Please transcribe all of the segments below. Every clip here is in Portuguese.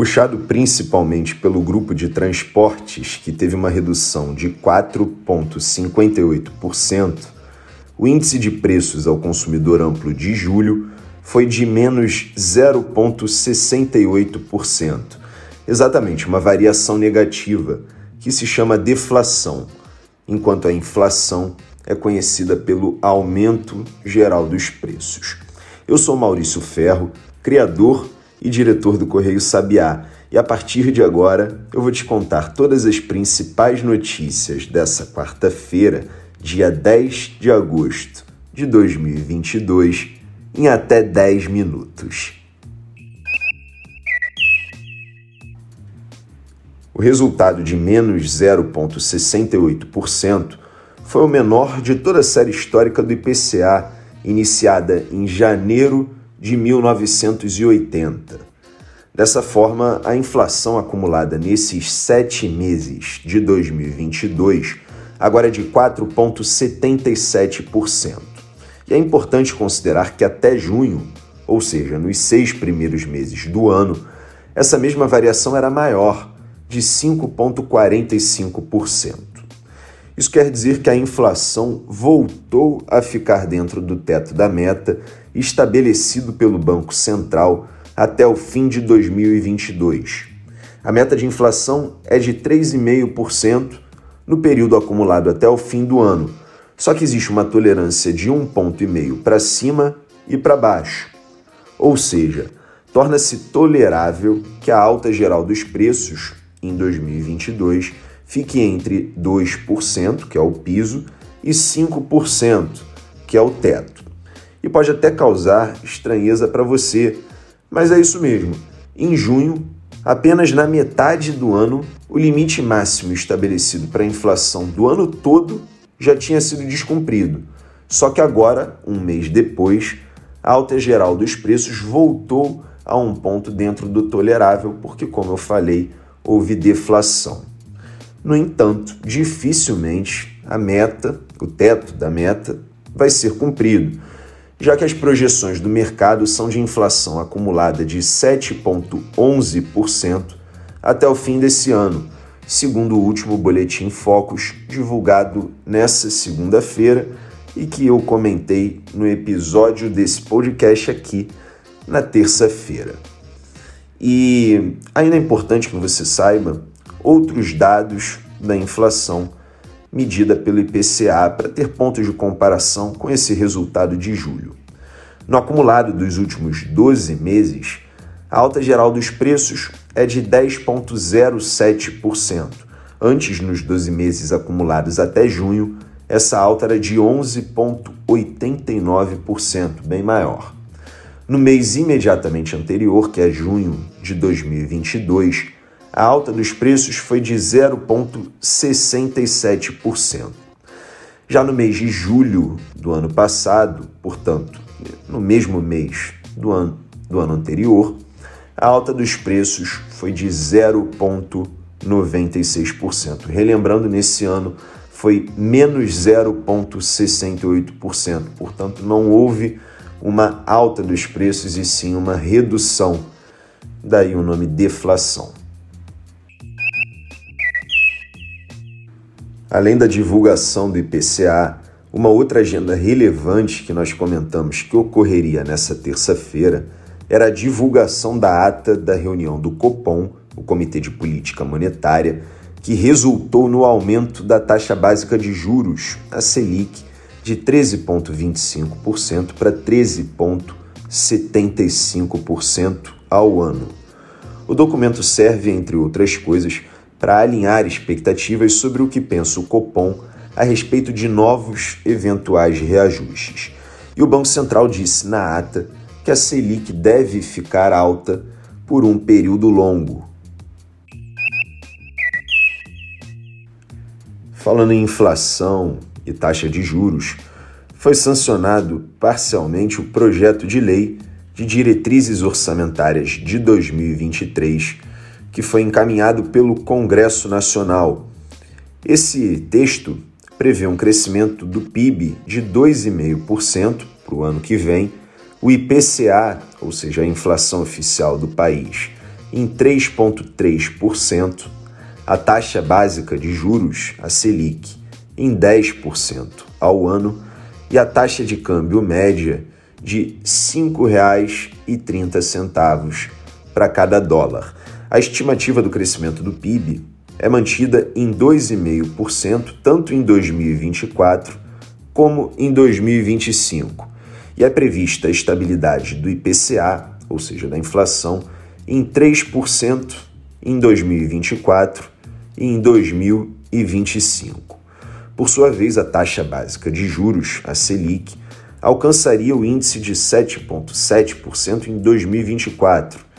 Puxado principalmente pelo grupo de transportes, que teve uma redução de 4,58%, o índice de preços ao consumidor amplo de julho foi de menos 0,68%. Exatamente, uma variação negativa que se chama deflação, enquanto a inflação é conhecida pelo aumento geral dos preços. Eu sou Maurício Ferro, criador e diretor do Correio Sabiá, e a partir de agora eu vou te contar todas as principais notícias dessa quarta-feira, dia 10 de agosto de 2022, em até 10 minutos. O resultado de menos 0,68% foi o menor de toda a série histórica do IPCA, iniciada em janeiro de 1980. Dessa forma, a inflação acumulada nesses sete meses de 2022 agora é de 4,77%. E é importante considerar que até junho, ou seja, nos seis primeiros meses do ano, essa mesma variação era maior, de 5,45%. Isso quer dizer que a inflação voltou a ficar dentro do teto da meta estabelecido pelo Banco Central até o fim de 2022. A meta de inflação é de 3,5% no período acumulado até o fim do ano, só que existe uma tolerância de 1,5 ponto para cima e para baixo. Ou seja, torna-se tolerável que a alta geral dos preços em 2022 fique entre 2%, que é o piso, e 5%, que é o teto. E pode até causar estranheza para você, mas é isso mesmo. Em junho, apenas na metade do ano, o limite máximo estabelecido para a inflação do ano todo já tinha sido descumprido. Só que agora, um mês depois, a alta geral dos preços voltou a um ponto dentro do tolerável, porque, como eu falei, houve deflação. No entanto, dificilmente a meta, o teto da meta, vai ser cumprido, já que as projeções do mercado são de inflação acumulada de 7,11% até o fim desse ano, segundo o último boletim Focus divulgado nessa segunda-feira e que eu comentei no episódio desse podcast aqui na terça-feira. E ainda é importante que você saiba outros dados da inflação medida pelo IPCA para ter pontos de comparação com esse resultado de julho. No acumulado dos últimos 12 meses, a alta geral dos preços é de 10,07%. Antes, nos 12 meses acumulados até junho, essa alta era de 11,89%, bem maior. No mês imediatamente anterior, que é junho de 2022, a alta dos preços foi de 0,67%. Já no mês de julho do ano passado, portanto, no mesmo mês do ano, do ano anterior, a alta dos preços foi de 0,96%. Relembrando, nesse ano foi menos 0,68%, portanto, não houve uma alta dos preços e sim uma redução. Daí o nome deflação. Além da divulgação do IPCA, uma outra agenda relevante que nós comentamos que ocorreria nessa terça-feira era a divulgação da ata da reunião do Copom, o Comitê de Política Monetária, que resultou no aumento da taxa básica de juros, a Selic, de 13,25% para 13,75% ao ano. O documento serve, entre outras coisas, para alinhar expectativas sobre o que pensa o Copom a respeito de novos eventuais reajustes. E o Banco Central disse na ata que a Selic deve ficar alta por um período longo. Falando em inflação e taxa de juros, foi sancionado parcialmente o projeto de lei de diretrizes orçamentárias de 2023 que foi encaminhado pelo Congresso Nacional. Esse texto prevê um crescimento do PIB de 2,5% para o ano que vem, o IPCA, ou seja, a inflação oficial do país, em 3,3%, a taxa básica de juros, a Selic, em 10% ao ano e a taxa de câmbio média de R$ 5,30 para cada dólar. A estimativa do crescimento do PIB é mantida em 2,5% tanto em 2024 como em 2025. E é prevista a estabilidade do IPCA, ou seja, da inflação, em 3% em 2024 e em 2025. Por sua vez, a taxa básica de juros, a Selic, alcançaria o índice de 7,7% em 2024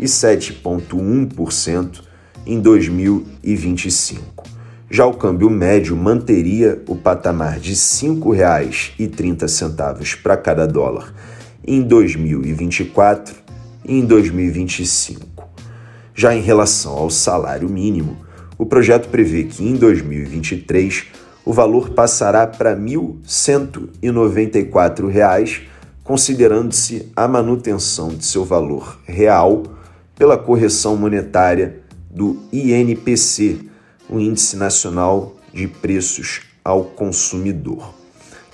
e 7,1% em 2025. Já o câmbio médio manteria o patamar de R$ 5,30 para cada dólar em 2024 e em 2025. Já em relação ao salário mínimo, o projeto prevê que em 2023 o valor passará para R$ 1.194, considerando-se a manutenção de seu valor real pela correção monetária do INPC, o Índice Nacional de Preços ao Consumidor.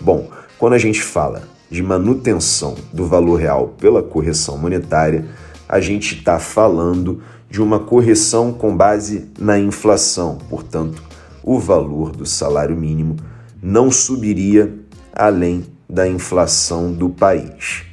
Bom, quando a gente fala de manutenção do valor real pela correção monetária, a gente está falando de uma correção com base na inflação, portanto, o valor do salário mínimo não subiria além da inflação do país.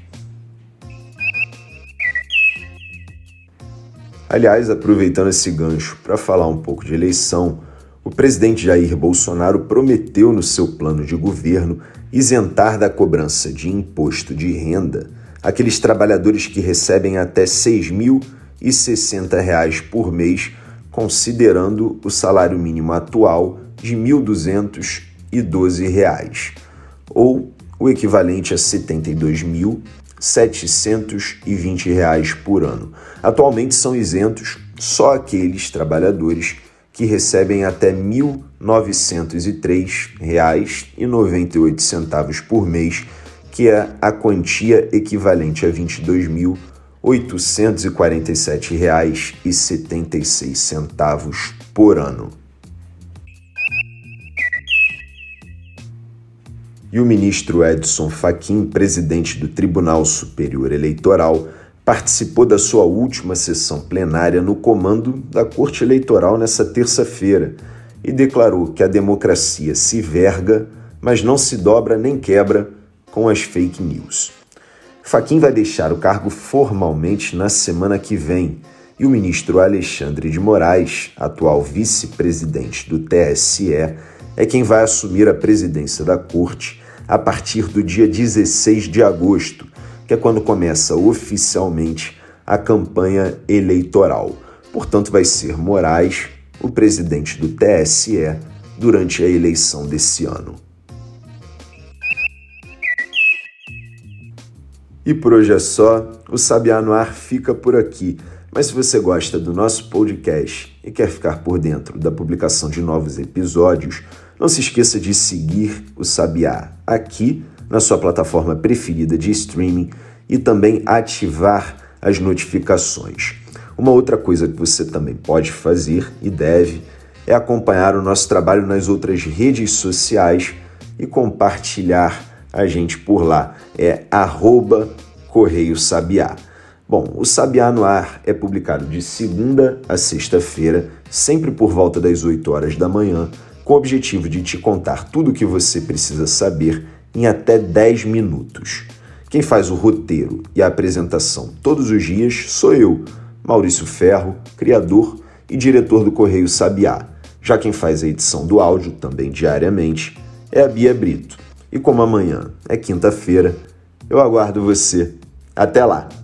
Aliás, aproveitando esse gancho para falar um pouco de eleição, o presidente Jair Bolsonaro prometeu no seu plano de governo isentar da cobrança de imposto de renda aqueles trabalhadores que recebem até R$ 6.060 por mês considerando o salário mínimo atual de R$ 1.212, ou o equivalente a R$ 72.720 por ano. Atualmente são isentos só aqueles trabalhadores que recebem até R$ 1.903,98 por mês, que é a quantia equivalente a R$ 22.000 R$ 847,76 por ano. E o ministro Edson Fachin, presidente do Tribunal Superior Eleitoral, participou da sua última sessão plenária no comando da Corte Eleitoral nessa terça-feira e declarou que a democracia se verga, mas não se dobra nem quebra com as fake news. Faquim vai deixar o cargo formalmente na semana que vem e o ministro Alexandre de Moraes, atual vice-presidente do TSE, é quem vai assumir a presidência da corte a partir do dia 16 de agosto, que é quando começa oficialmente a campanha eleitoral. Portanto, vai ser Moraes o presidente do TSE durante a eleição desse ano. E por hoje é só, o Sabiá no Ar fica por aqui. Mas se você gosta do nosso podcast e quer ficar por dentro da publicação de novos episódios, não se esqueça de seguir o Sabiá aqui na sua plataforma preferida de streaming e também ativar as notificações. Uma outra coisa que você também pode fazer e deve é acompanhar o nosso trabalho nas outras redes sociais e compartilhar a gente por lá. É arroba Correio Sabiá. Bom, o Sabiá no Ar é publicado de segunda a sexta-feira, sempre por volta das 8 horas da manhã, com o objetivo de te contar tudo o que você precisa saber em até 10 minutos. Quem faz o roteiro e a apresentação todos os dias sou eu, Maurício Ferro, criador e diretor do Correio Sabiá. Já quem faz a edição do áudio, também diariamente, é a Bia Brito. E como amanhã é quinta-feira, eu aguardo você. Até lá!